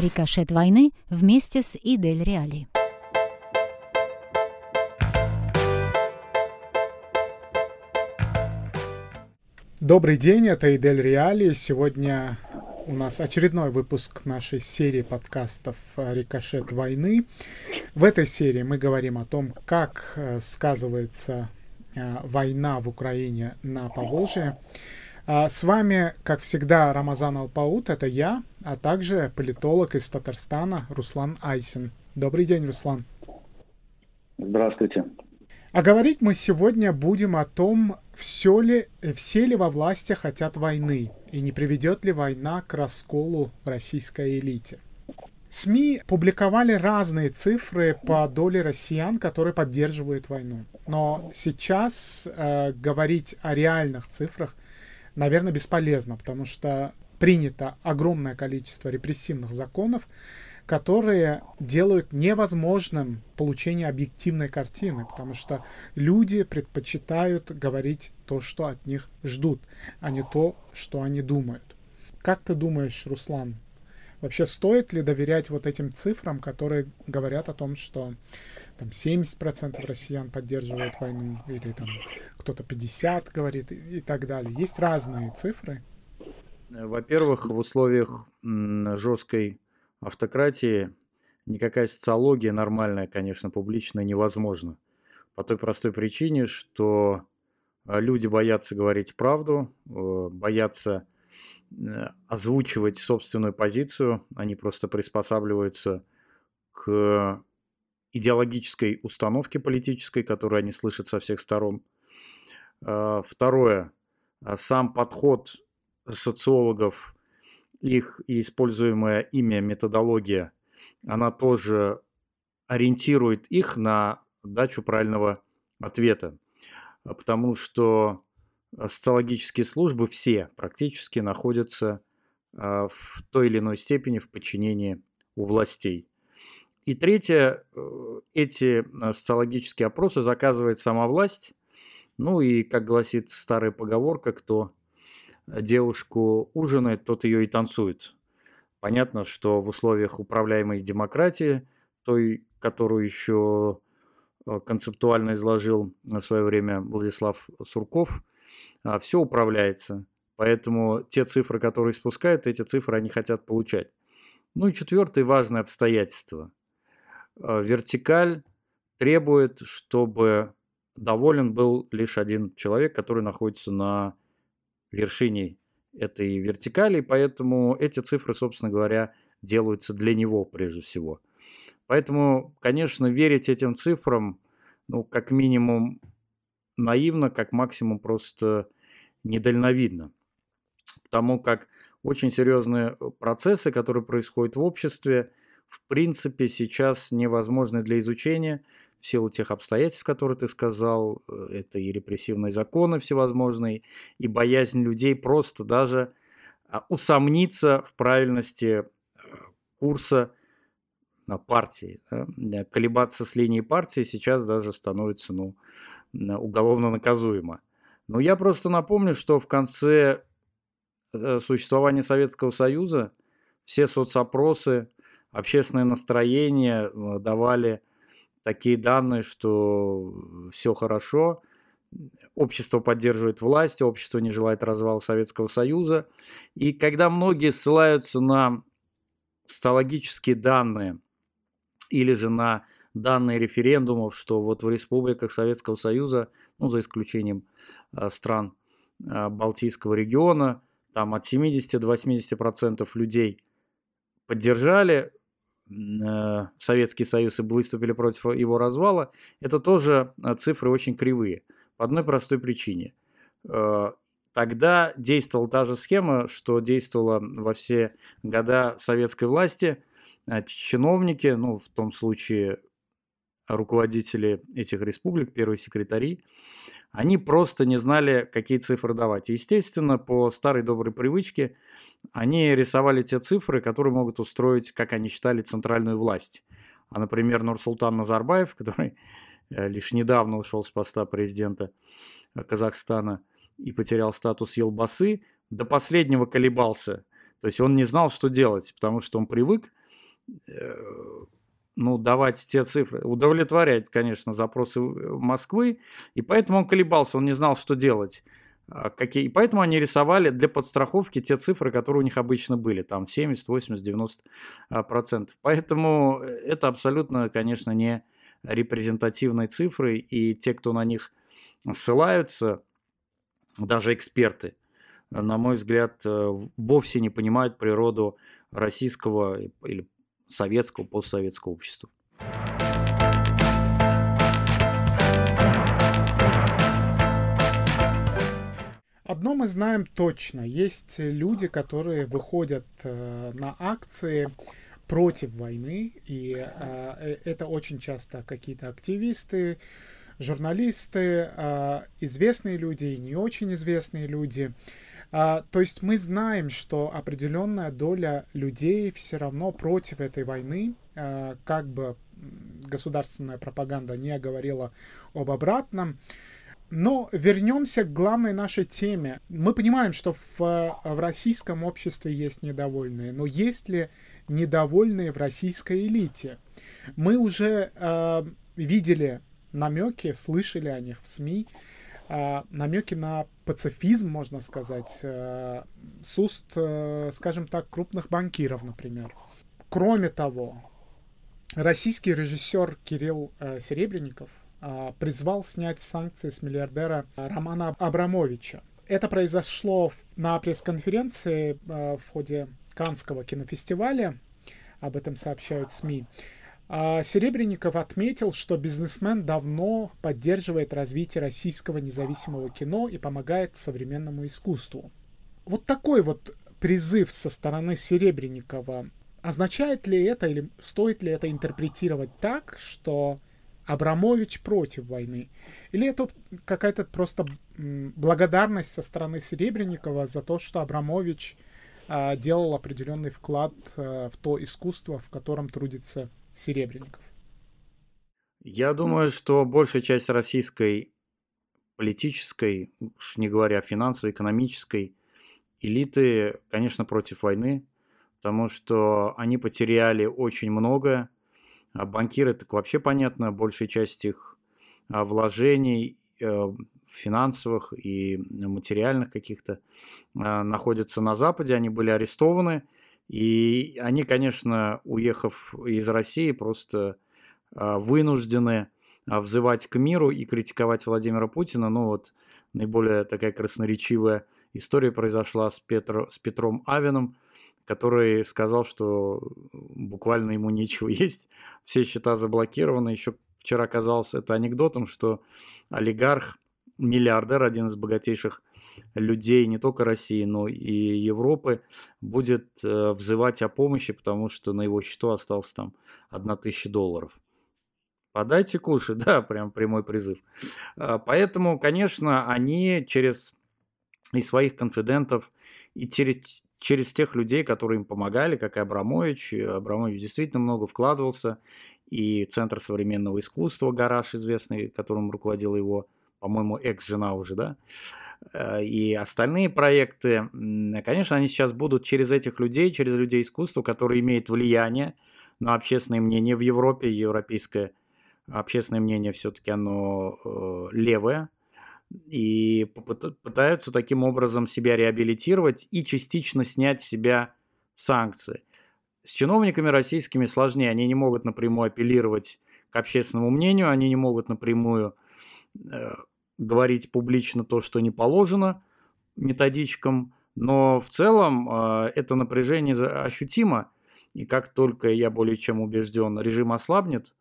Рикошет войны вместе с Идель Реали. Добрый день, это Идель Реали. Сегодня у нас очередной выпуск нашей серии подкастов «Рикошет войны». В этой серии мы говорим о том, как э, сказывается э, война в Украине на Поволжье. А с вами, как всегда, Рамазан Алпаут, это я, а также политолог из Татарстана Руслан Айсин. Добрый день, Руслан. Здравствуйте. А говорить мы сегодня будем о том, все ли, все ли во власти хотят войны, и не приведет ли война к расколу в российской элите. СМИ публиковали разные цифры по доле россиян, которые поддерживают войну. Но сейчас э, говорить о реальных цифрах, наверное, бесполезно, потому что принято огромное количество репрессивных законов, которые делают невозможным получение объективной картины, потому что люди предпочитают говорить то, что от них ждут, а не то, что они думают. Как ты думаешь, Руслан, вообще стоит ли доверять вот этим цифрам, которые говорят о том, что там 70% россиян поддерживают войну, или там кто-то 50 говорит и, так далее. Есть разные цифры. Во-первых, в условиях жесткой автократии никакая социология нормальная, конечно, публичная невозможна. По той простой причине, что э, люди боятся говорить правду, э, боятся э, озвучивать собственную позицию, они просто приспосабливаются к идеологической установке политической, которую они слышат со всех сторон. Второе. Сам подход социологов их используемая ими методология, она тоже ориентирует их на дачу правильного ответа. Потому что социологические службы все практически находятся а, в той или иной степени в подчинении у властей. И третье, э, эти а, социологические опросы заказывает сама власть. Ну и, как гласит старая поговорка, кто девушку ужинает, тот ее и танцует. Понятно, что в условиях управляемой демократии, той, которую еще э, концептуально изложил в свое время Владислав Сурков, а, все управляется. Поэтому те цифры, которые спускают, эти цифры они хотят получать. Ну и четвертое важное обстоятельство. Э, вертикаль требует, чтобы доволен был лишь один человек, который находится на вершине этой вертикали, поэтому эти цифры, собственно говоря, делаются для него прежде всего. Поэтому, конечно, верить этим цифрам, ну, как минимум, наивно, как максимум просто недальновидно. Потому как очень серьезные процессы, которые происходят в обществе, в принципе, сейчас невозможны для изучения – в силу тех обстоятельств, которые ты сказал, э, это и репрессивные законы всевозможные, и боязнь людей просто даже а, усомниться в правильности э, курса партии. Да? Колебаться с линией партии сейчас даже становится ну, уголовно наказуемо. Но я просто напомню, что в конце э, существования Советского Союза все соцопросы, общественное настроение давали такие данные, что все хорошо, общество поддерживает власть, общество не желает развала Советского Союза. И когда многие ссылаются на социологические данные или же на данные референдумов, что вот в республиках Советского Союза, ну, за исключением э, стран э, Балтийского региона, там от 70 до 80% людей поддержали Э, Советский Союз и выступили против его развала, это тоже э, цифры очень кривые. По одной простой причине. Э, тогда действовала та же схема, что действовала во все года советской власти. Чиновники, ну, в том случае руководители этих республик, первые секретари, они просто не знали, какие цифры давать. естественно, по старой доброй привычке, они рисовали те цифры, которые могут устроить, как они считали, центральную власть. А, например, Нурсултан Назарбаев, который э, лишь недавно ушел с поста президента э, Казахстана и потерял статус елбасы, до последнего колебался. То есть он не знал, что делать, потому что он привык ну, давать те цифры, удовлетворять, конечно, запросы Москвы, и поэтому он колебался, он не знал, что делать. А какие... И поэтому они рисовали для подстраховки те цифры, которые у них обычно были, там 70, 80, 90 процентов. Поэтому это абсолютно, конечно, не репрезентативные цифры, и те, кто на них ссылаются, даже эксперты, на мой взгляд, э, вовсе не понимают природу российского или советского, постсоветского общества. Одно мы знаем точно. Есть люди, которые выходят э, на акции против войны, и э, э это очень часто какие-то активисты, журналисты, известные люди и не очень известные люди. А, то есть мы знаем, что определенная доля людей все равно против этой войны, а, как бы государственная пропаганда не говорила об обратном. Но вернемся к главной нашей теме. Мы понимаем, что в, в российском обществе есть недовольные, но есть ли недовольные в российской элите? Мы уже э, видели намеки, слышали о них в СМИ, э, намеки на пацифизм, можно сказать, э, с уст, э, скажем так, крупных банкиров, например. Кроме того, российский режиссер Кирилл э, Серебренников призвал снять санкции с миллиардера Романа Абрамовича. Это произошло на пресс-конференции в ходе Канского кинофестиваля. Об этом сообщают СМИ. А Серебренников отметил, что бизнесмен давно поддерживает развитие российского независимого кино и помогает современному искусству. Вот такой вот призыв со стороны Серебренникова, означает ли это или стоит ли это интерпретировать так, что Абрамович против войны? Или это какая-то просто благодарность со стороны Серебренникова за то, что Абрамович а, делал определенный вклад а, в то искусство, в котором трудится Серебренников? Я думаю, что большая часть российской политической, уж не говоря финансовой, экономической элиты, конечно, против войны, потому что они потеряли очень многое. А банкиры, так вообще понятно, большая часть их а, вложений э, финансовых и материальных каких-то а, находятся на Западе, они были арестованы – и они, конечно, уехав из России, просто а, вынуждены а, взывать к миру и критиковать Владимира Путина. Ну вот наиболее такая красноречивая история произошла с, Петр, с Петром Авином, который сказал, что буквально ему нечего есть, все счета заблокированы. Еще вчера казалось это анекдотом, что олигарх миллиардер, один из богатейших людей не только России, но и Европы, будет э, взывать о помощи, потому что на его счету осталось там одна тысяча долларов. Подайте кушать, да, прям прямой призыв. А, поэтому, конечно, они через и своих конфидентов, и через, через тех людей, которые им помогали, как и Абрамович. Абрамович действительно много вкладывался, и Центр современного искусства, гараж известный, которым руководил его по-моему, экс-жена уже, да, э, и остальные проекты, конечно, они сейчас будут через этих людей, через людей искусства, которые имеют влияние на общественное мнение в Европе, европейское общественное мнение все-таки оно э, левое, и пытаются таким образом себя реабилитировать и частично снять с себя санкции. С чиновниками российскими сложнее, они не могут напрямую апеллировать к общественному мнению, они не могут напрямую э, говорить публично то, что не положено методичкам, но в целом э, это напряжение ощутимо, и как только, я более чем убежден, режим ослабнет,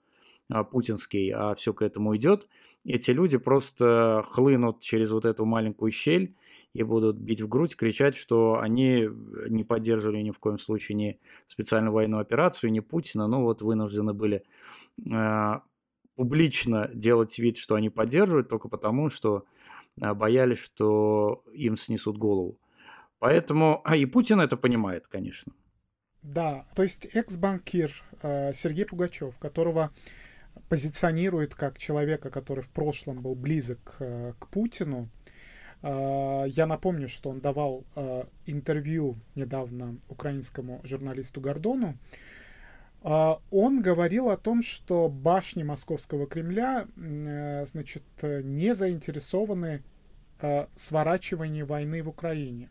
э, путинский, а все к этому идет, эти люди просто хлынут через вот эту маленькую щель и будут бить в грудь, кричать, что они не поддерживали ни в коем случае ни специальную военную операцию, ни Путина, но вот вынуждены были. Э, публично делать вид, что они поддерживают, только потому, что а, боялись, что им снесут голову. Поэтому, а и Путин это понимает, конечно. Да, то есть экс-банкир э, Сергей Пугачев, которого позиционирует как человека, который в прошлом был близок э, к Путину. Э, я напомню, что он давал интервью недавно украинскому журналисту Гордону. А, он говорил о том, что башни Московского Кремля, э, значит, не заинтересованы в сворачивании войны в Украине.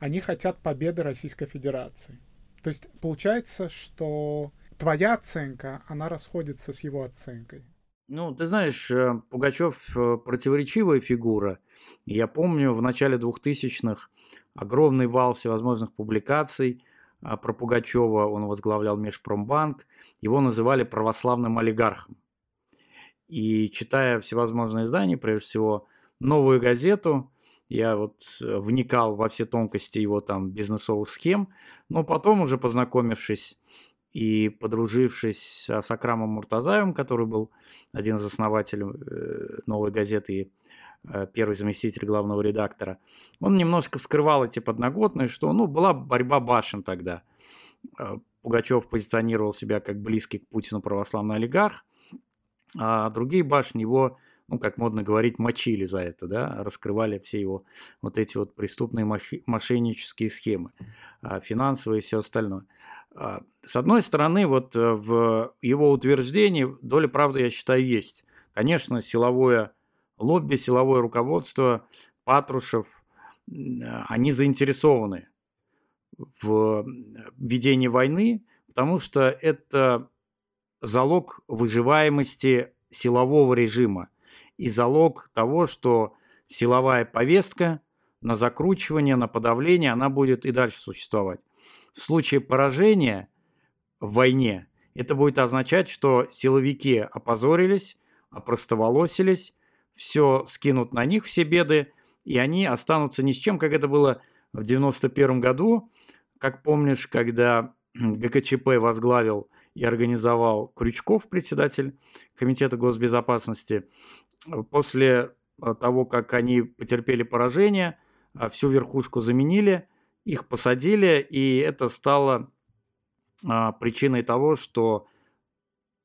Они хотят победы Российской Федерации. То есть получается, что твоя оценка, она расходится с его оценкой. Ну, ты знаешь, э, Пугачев э, противоречивая фигура. Я помню, в начале 2000-х огромный вал всевозможных публикаций про Пугачева. Он возглавлял Межпромбанк. Его называли православным олигархом. И читая всевозможные издания, прежде всего «Новую газету», я вот э, вникал во все тонкости его там бизнесовых схем, но потом уже познакомившись и подружившись с Акрамом Муртазаевым, который был один из основателей э, «Новой газеты» и первый заместитель главного редактора, он немножко вскрывал эти подноготные, что ну, была борьба башен тогда. Э, Пугачев позиционировал себя как близкий к Путину православный олигарх, а другие башни его, ну, как модно говорить, мочили за это, да, раскрывали все его вот эти вот преступные мошеннические схемы, финансовые и все остальное. А, с одной стороны, вот э, в его утверждении доля правды, я считаю, есть. Конечно, силовое лобби, силовое руководство, Патрушев, они заинтересованы в ведении войны, потому что это залог выживаемости силового режима и залог того, что силовая повестка на закручивание, на подавление, она будет и дальше существовать. В случае поражения в войне это будет означать, что силовики опозорились, опростоволосились, все скинут на них все беды, и они останутся ни с чем, как это было в 91 году. Как помнишь, когда ГКЧП возглавил и организовал Крючков, председатель Комитета госбезопасности, после того, как они потерпели поражение, всю верхушку заменили – их посадили, и это стало а, причиной того, что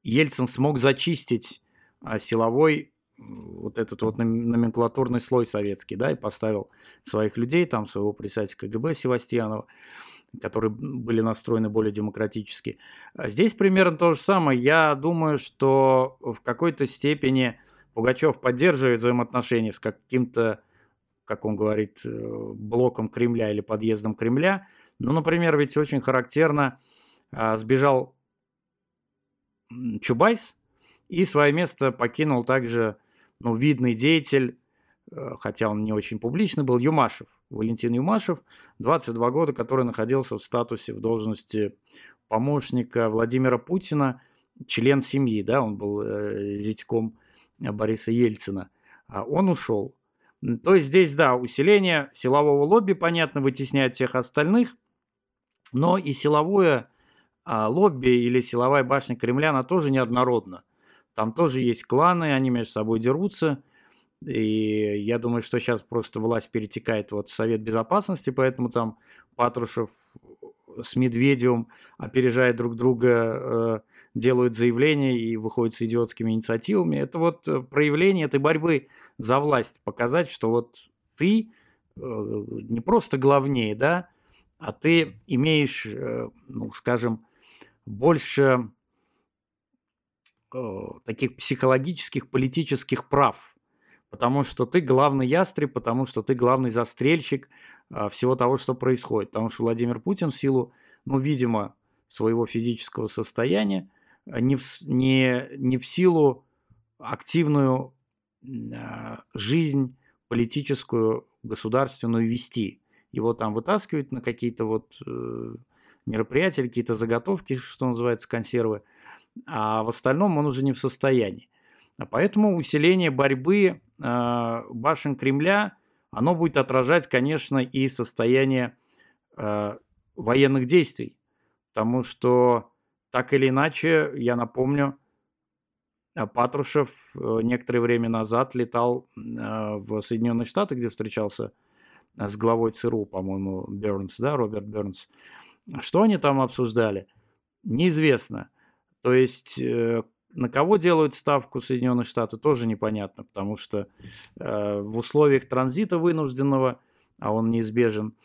Ельцин смог зачистить а, силовой вот этот вот номенклатурный слой советский, да, и поставил своих людей, там своего председателя КГБ Севастьянова, которые были настроены более демократически. А здесь примерно то же самое. Я думаю, что в какой-то степени Пугачев поддерживает взаимоотношения с каким-то как он говорит, э, блоком Кремля или подъездом Кремля. Ну, например, ведь очень характерно а, сбежал Чубайс и свое место покинул также ну, видный деятель, э, хотя он не очень публичный был, Юмашев, Валентин Юмашев, 22 года, который находился в статусе, в должности помощника Владимира Путина, член семьи, да, он был э, зятьком Бориса Ельцина. А он ушел. То есть здесь, да, усиление силового лобби, понятно, вытесняет всех остальных, но и силовое а, лобби или силовая башня Кремля, она тоже неоднородна. Там тоже есть кланы, они между собой дерутся. И я думаю, что сейчас просто власть перетекает вот в Совет Безопасности, поэтому там Патрушев с Медведевым опережают друг друга, э, делают заявления и выходят с идиотскими инициативами. Это вот э, проявление этой борьбы за власть, показать, что вот ты э, не просто главнее, да, а ты имеешь, ну, скажем, больше таких психологических, политических прав, потому что ты главный ястреб, потому что ты главный застрельщик всего того, что происходит. Потому что Владимир Путин в силу, ну, видимо, своего физического состояния, не в, не, не в силу активную жизнь политическую, государственную вести. Его там вытаскивают на какие-то вот э, мероприятия, какие-то заготовки, что называется, консервы, а в остальном он уже не в состоянии. А поэтому усиление борьбы э, башен Кремля, оно будет отражать, конечно, и состояние э, военных действий, потому что так или иначе, я напомню, э, Патрушев э, некоторое время назад летал в Соединенные Штаты, где встречался с главой ЦРУ, по-моему, Бернс, да, Роберт Бернс. Что они там обсуждали? Неизвестно. То есть на кого делают ставку Соединенные Штаты, тоже непонятно, потому что в условиях транзита вынужденного, а он неизбежен,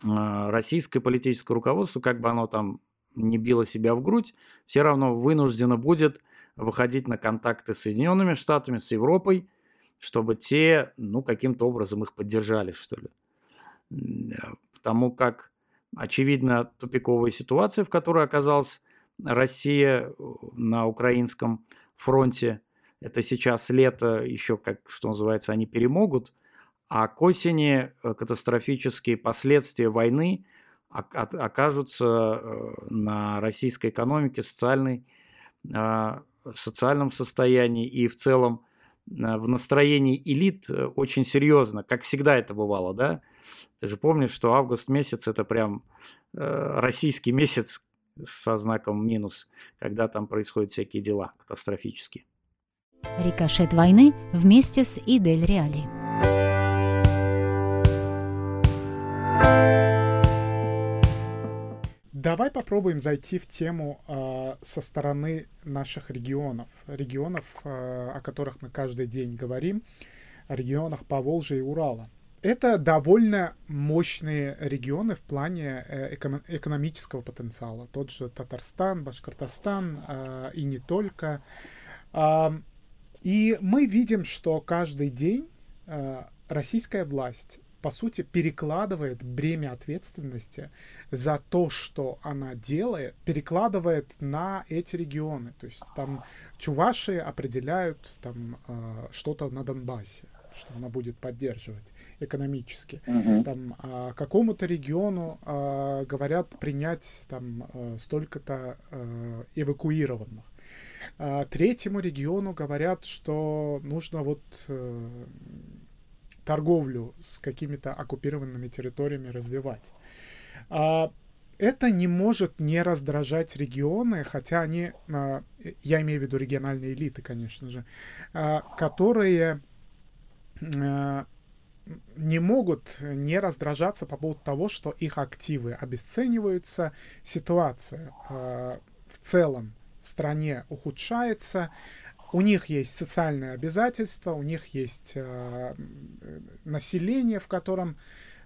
российское политическое руководство, как бы оно там не била себя в грудь, все равно вынуждена будет выходить на контакты с Соединенными Штатами, с Европой, чтобы те, ну, каким-то образом их поддержали, что ли. Потому как, очевидно, тупиковая ситуация, в которой оказалась Россия на украинском фронте, это сейчас лето, еще, как что называется, они перемогут, а к осени э, катастрофические последствия войны окажутся э, на российской экономике, социальной, а, социальном состоянии и в целом э, в настроении элит очень серьезно, как всегда это бывало, да? Ты же помнишь, что август месяц это прям российский месяц со знаком минус, когда там происходят всякие дела катастрофические. Рикошет войны вместе с Идель Реали. Давай попробуем зайти в тему э, со стороны наших регионов, регионов, э, о которых мы каждый день говорим, регионах Поволжья и Урала. Это довольно мощные регионы в плане э, эко- экономического потенциала. Тот же Татарстан, Башкортостан э, и не только. И мы видим, что каждый день э, российская власть по сути, перекладывает бремя ответственности за то, что она делает, перекладывает на эти регионы. То есть там чуваши определяют там что-то на Донбассе, что она будет поддерживать экономически. Uh-huh. Там э, какому-то региону э, говорят принять там э, столько-то э, эвакуированных. А третьему региону говорят, что нужно вот э, торговлю с какими-то оккупированными территориями развивать. А, это не может не раздражать регионы, хотя они, а, я имею в виду региональные элиты, конечно же, а, которые не могут не раздражаться по поводу того, что их активы обесцениваются, ситуация в целом в стране ухудшается, у них есть социальные обязательства, у них есть э, население, в котором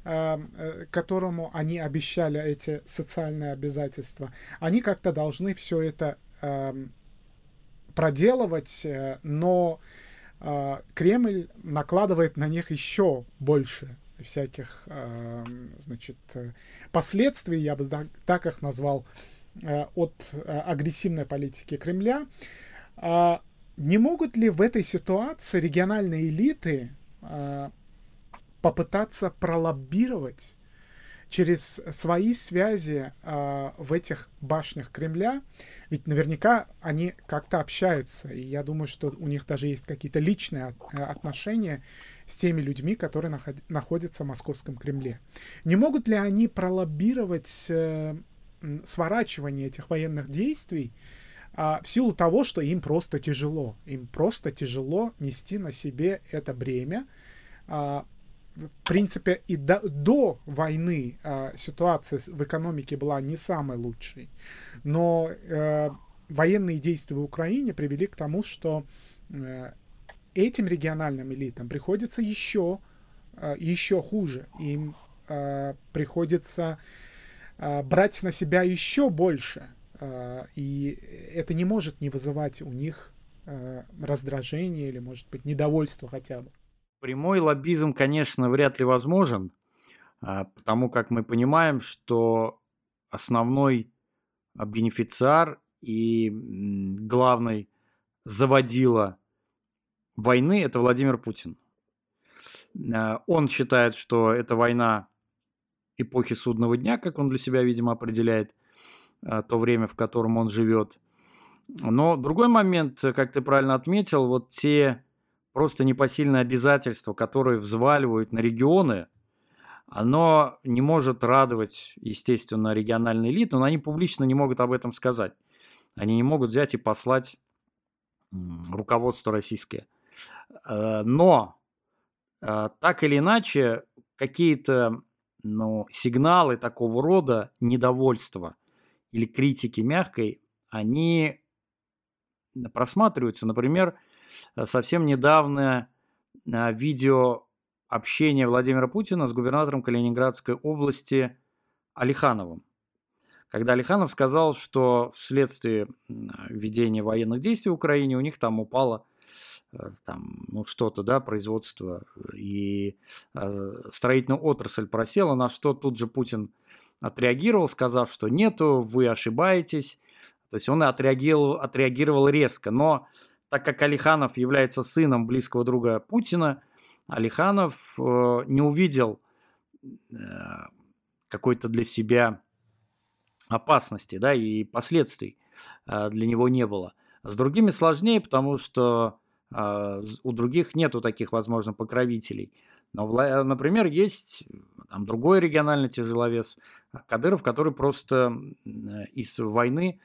э, э, которому они обещали эти социальные обязательства, они как-то должны все это э, проделывать, э, но э, Кремль накладывает на них еще больше всяких, э, значит, последствий, я бы так их назвал, э, от э, агрессивной политики Кремля. Э, не могут ли в этой ситуации региональные элиты э, попытаться пролоббировать через свои связи э, в этих башнях Кремля? Ведь наверняка они как-то общаются, и я думаю, что у них даже есть какие-то личные э, отношения с теми людьми, которые наход, находятся в московском Кремле. Не могут ли они пролоббировать э, сворачивание этих военных действий? а, в силу того, что им просто тяжело. Им просто тяжело нести на себе это бремя. В принципе, и до, до войны а, ситуация в экономике была не самой лучшей. Но э, военные действия в Украине привели к тому, что э, этим региональным элитам приходится еще, э, еще хуже. Им э, приходится э, брать на себя еще больше. А, и это не может не вызывать у них а, раздражение или, может быть, недовольство хотя бы. Прямой лоббизм, конечно, вряд ли возможен, а, потому как мы понимаем, что основной бенефициар и главный заводила войны – это Владимир Путин. Он считает, что это война эпохи судного дня, как он для себя, видимо, определяет – а, то время, в котором он живет. Но другой момент, как ты правильно отметил, вот те просто непосильные обязательства, которые взваливают на регионы, оно не может радовать, естественно, региональные элиты, но они публично не могут об этом сказать. Они не могут взять и послать руководство российское. Э, но э, так или иначе, какие-то ну, сигналы такого рода недовольства – или критики мягкой, они просматриваются. Например, совсем недавно э, видео общения Владимира Путина с губернатором Калининградской области Алихановым, когда Алиханов сказал, что вследствие ведения военных действий в Украине у них там упало э, там, ну, что-то, да, производство и э, строительная отрасль просела, на что тут же Путин отреагировал, сказав, что нету, вы ошибаетесь. То есть он отреагировал, отреагировал резко. Но так как Алиханов является сыном близкого друга Путина, Алиханов э, не увидел э, какой-то для себя опасности да, и последствий э, для него не было. С другими сложнее, потому что у других нету таких, возможно, покровителей. Но, например, есть там, другой региональный тяжеловес Кадыров, который просто из войны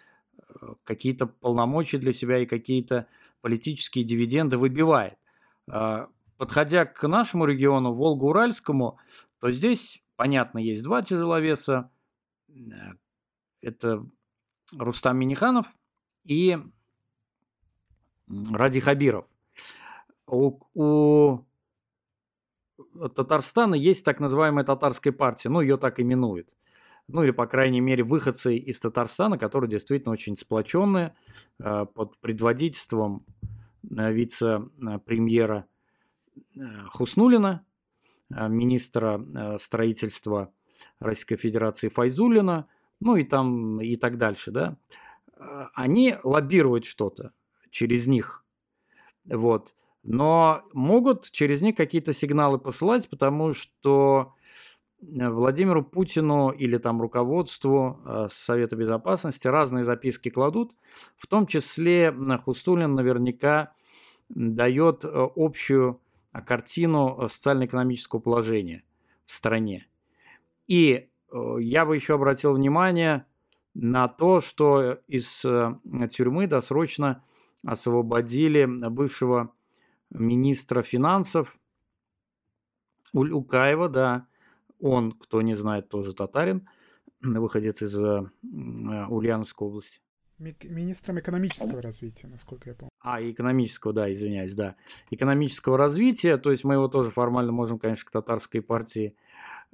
какие-то полномочия для себя и какие-то политические дивиденды выбивает. Подходя к нашему региону, Волго-Уральскому, то здесь, понятно, есть два тяжеловеса. Это Рустам Миниханов и Ради Хабиров. У, у Татарстана есть так называемая татарская партия, ну, ее так именуют. Ну, или, по крайней мере, выходцы из Татарстана, которые действительно очень сплоченные, э, под предводительством э, вице-премьера э, Хуснулина, министра строительства Российской Федерации Файзулина, ну и там и так дальше, да, они лоббируют что-то через них. Вот но могут через них какие-то сигналы посылать, потому что э, Владимиру Путину или там руководству э, Совета Безопасности разные записки кладут, в том числе Хустулин наверняка дает э, общую картину социально-экономического положения в стране. И я бы еще обратил внимание на то, что из тюрьмы досрочно освободили бывшего министра финансов Улюкаева, да, он, кто не знает, тоже татарин, выходец из э, Ульяновской области. Министром экономического развития, насколько я помню. А, экономического, да, извиняюсь, да. Экономического развития, то есть мы его тоже формально можем, конечно, к татарской партии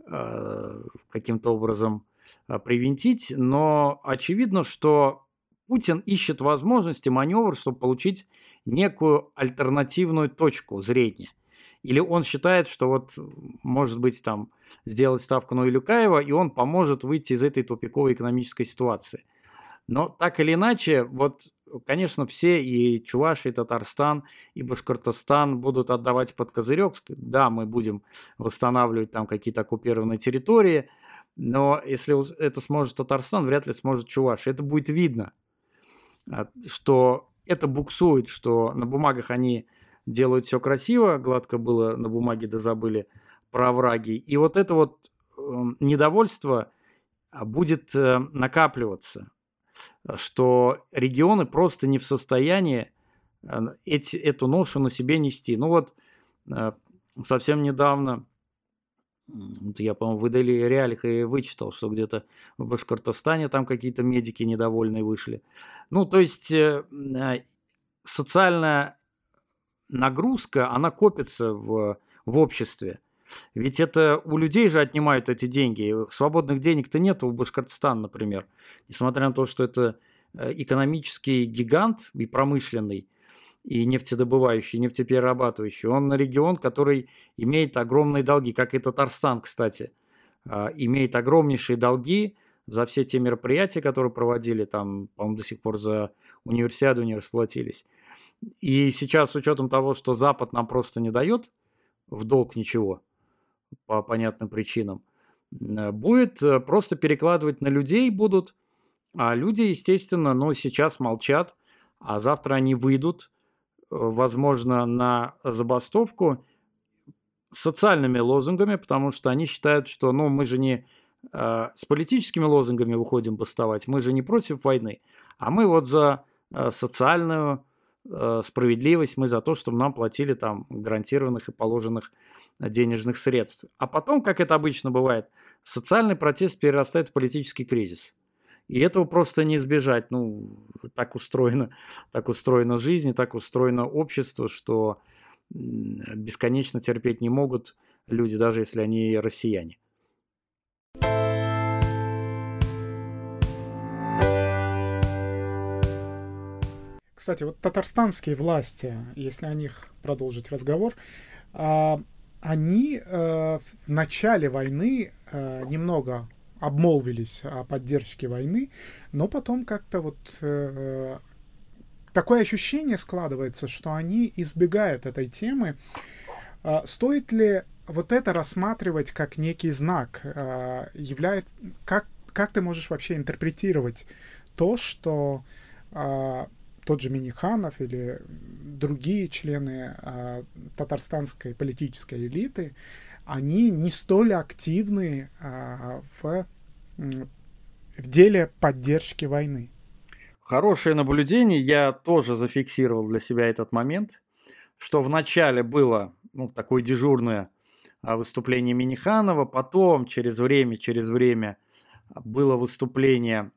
э, каким-то образом э, привинтить, но очевидно, что Путин ищет возможности маневр, чтобы получить некую альтернативную точку зрения. Или он считает, что вот может быть там сделать ставку на Илюкаева, и он поможет выйти из этой тупиковой экономической ситуации. Но так или иначе, вот, конечно, все и Чувашия, и Татарстан, и Башкортостан будут отдавать под козырек. Да, мы будем восстанавливать там какие-то оккупированные территории, но если это сможет Татарстан, вряд ли сможет Чувашия. Это будет видно, а, что это буксует, что на бумагах они делают все красиво, гладко было на бумаге, да забыли про враги. И вот это вот эм, недовольство а, будет э, накапливаться, что регионы просто не в состоянии э, эти, эту ношу на себе нести. Ну вот э, совсем недавно я, по-моему, в Идели реалиях и вычитал, что где-то в Башкортостане там какие-то медики недовольные вышли. Ну, то есть социальная нагрузка, она копится в, в обществе. Ведь это у людей же отнимают эти деньги. Свободных денег-то нет у Башкортостана, например. Несмотря на то, что это э, экономический гигант и промышленный, и нефтедобывающий, и нефтеперерабатывающий. Он регион, который имеет огромные долги, как и Татарстан, кстати, а, имеет огромнейшие долги за все те мероприятия, которые проводили, там, по-моему, до сих пор за универсиаду не расплатились. И сейчас с учетом того, что Запад нам просто не дает в долг ничего, по понятным причинам, будет э, просто перекладывать на людей будут, а люди, естественно, ну, сейчас молчат, а завтра они выйдут, возможно, на забастовку социальными лозунгами, потому что они считают, что ну, мы же не э, с политическими лозунгами выходим бастовать, мы же не против войны, а мы вот за э, социальную э, справедливость, мы за то, чтобы нам платили там гарантированных и положенных денежных средств. А потом, как это обычно бывает, социальный протест перерастает в политический кризис. И этого просто не избежать. Ну, так устроена, так устроена жизнь, так устроено общество, что бесконечно терпеть не могут люди, даже если они россияне. Кстати, вот татарстанские власти, если о них продолжить разговор, а, они э, в начале войны э, немного обмолвились о поддержке войны, но потом как-то вот э, такое ощущение складывается, что они избегают этой темы. Стоит ли вот это рассматривать как некий знак? Являет, как, как ты можешь вообще интерпретировать то, что тот же Миниханов или другие члены э, татарстанской политической элиты, они не столь активны э, в, в деле поддержки войны. Хорошее наблюдение. Я тоже зафиксировал для себя этот момент, что вначале было ну, такое дежурное выступление Миниханова, потом через время, через время было выступление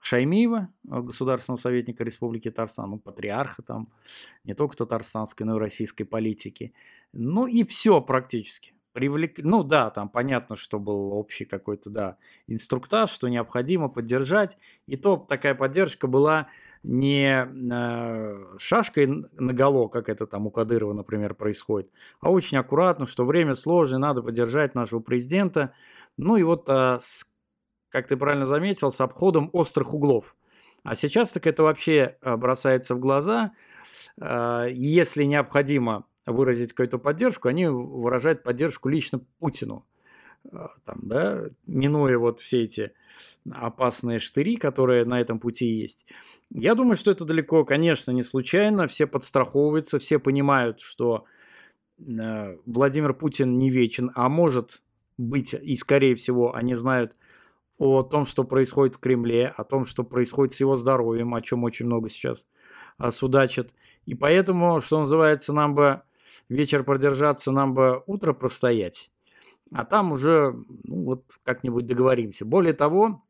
Шаймиева, э, государственного советника Республики Татарстан, ну, патриарха там, не только татарстанской, но и российской политики. Ну и все практически. Привлек... Ну да, там понятно, что был общий какой-то, да, инструктаж, что необходимо поддержать. И то такая поддержка была не э, шашкой наголо, как это там у Кадырова, например, происходит, а очень аккуратно, что время сложное, надо поддержать нашего президента. Ну и вот э, с как ты правильно заметил, с обходом острых углов. А сейчас так это вообще э, бросается в глаза. Э, если необходимо выразить какую-то поддержку, они выражают поддержку лично Путину. Э, там, да, минуя вот все эти опасные штыри, которые на этом пути есть. Я думаю, что это далеко, конечно, не случайно. Все подстраховываются, все понимают, что Владимир Путин не вечен, а может быть, и скорее всего, они знают о том, что происходит в Кремле, о том, что происходит с его здоровьем, о чем очень много сейчас а, судачат. И поэтому, что называется, нам бы вечер продержаться, нам бы утро простоять. А там уже ну, вот как-нибудь договоримся. Более того,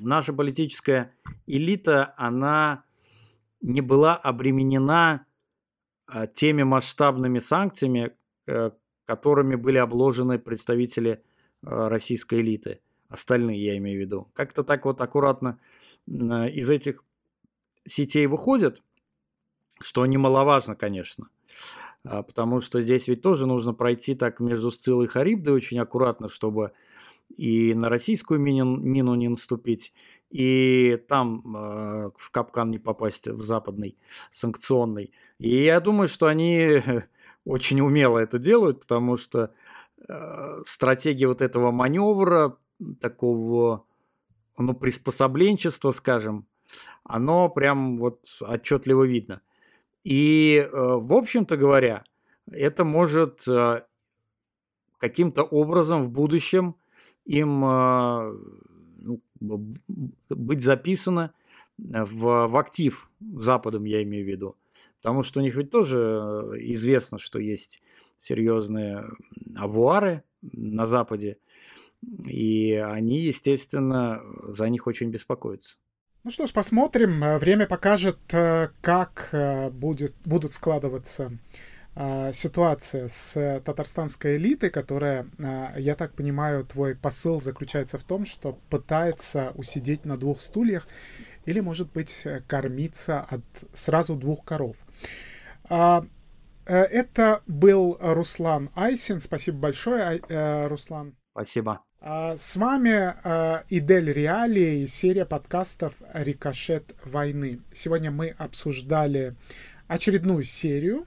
наша политическая элита, она не была обременена а, теми масштабными санкциями, э, которыми были обложены представители а, российской элиты остальные я имею в виду, как-то так вот аккуратно из этих сетей выходят, что немаловажно, конечно. А, потому что здесь ведь тоже нужно пройти так между Сцилой и Харибдой очень аккуратно, чтобы и на российскую мину, мину не наступить, и там э, в капкан не попасть, в западный, санкционный. И я думаю, что они очень умело это делают, потому что э, стратегия вот этого маневра такого, ну, приспособленчества, скажем, оно прям вот отчетливо видно. И, э, в общем-то говоря, это может э, каким-то образом в будущем им э, ну, быть записано в, в актив Западом, я имею в виду. Потому что у них ведь тоже известно, что есть серьезные авуары на Западе. И они, естественно, за них очень беспокоятся. Ну что ж, посмотрим. Э, время покажет, э, как э, будет, будут складываться ситуация с татарстанской элитой, которая, я так понимаю, твой посыл заключается в том, что пытается усидеть на двух стульях или, может быть, кормиться от сразу двух коров. Это был Руслан Айсин. Спасибо большое, Руслан. Спасибо. А, с вами а, Идель Реали и серия подкастов «Рикошет войны». Сегодня мы обсуждали очередную серию.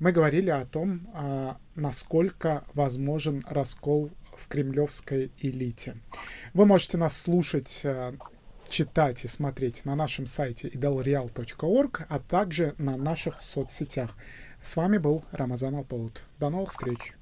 Мы говорили о том, а, насколько возможен раскол в кремлевской элите. Вы можете нас слушать, читать и смотреть на нашем сайте idelreal.org, а также на наших соцсетях. С вами был Рамазан Алполут. До новых встреч!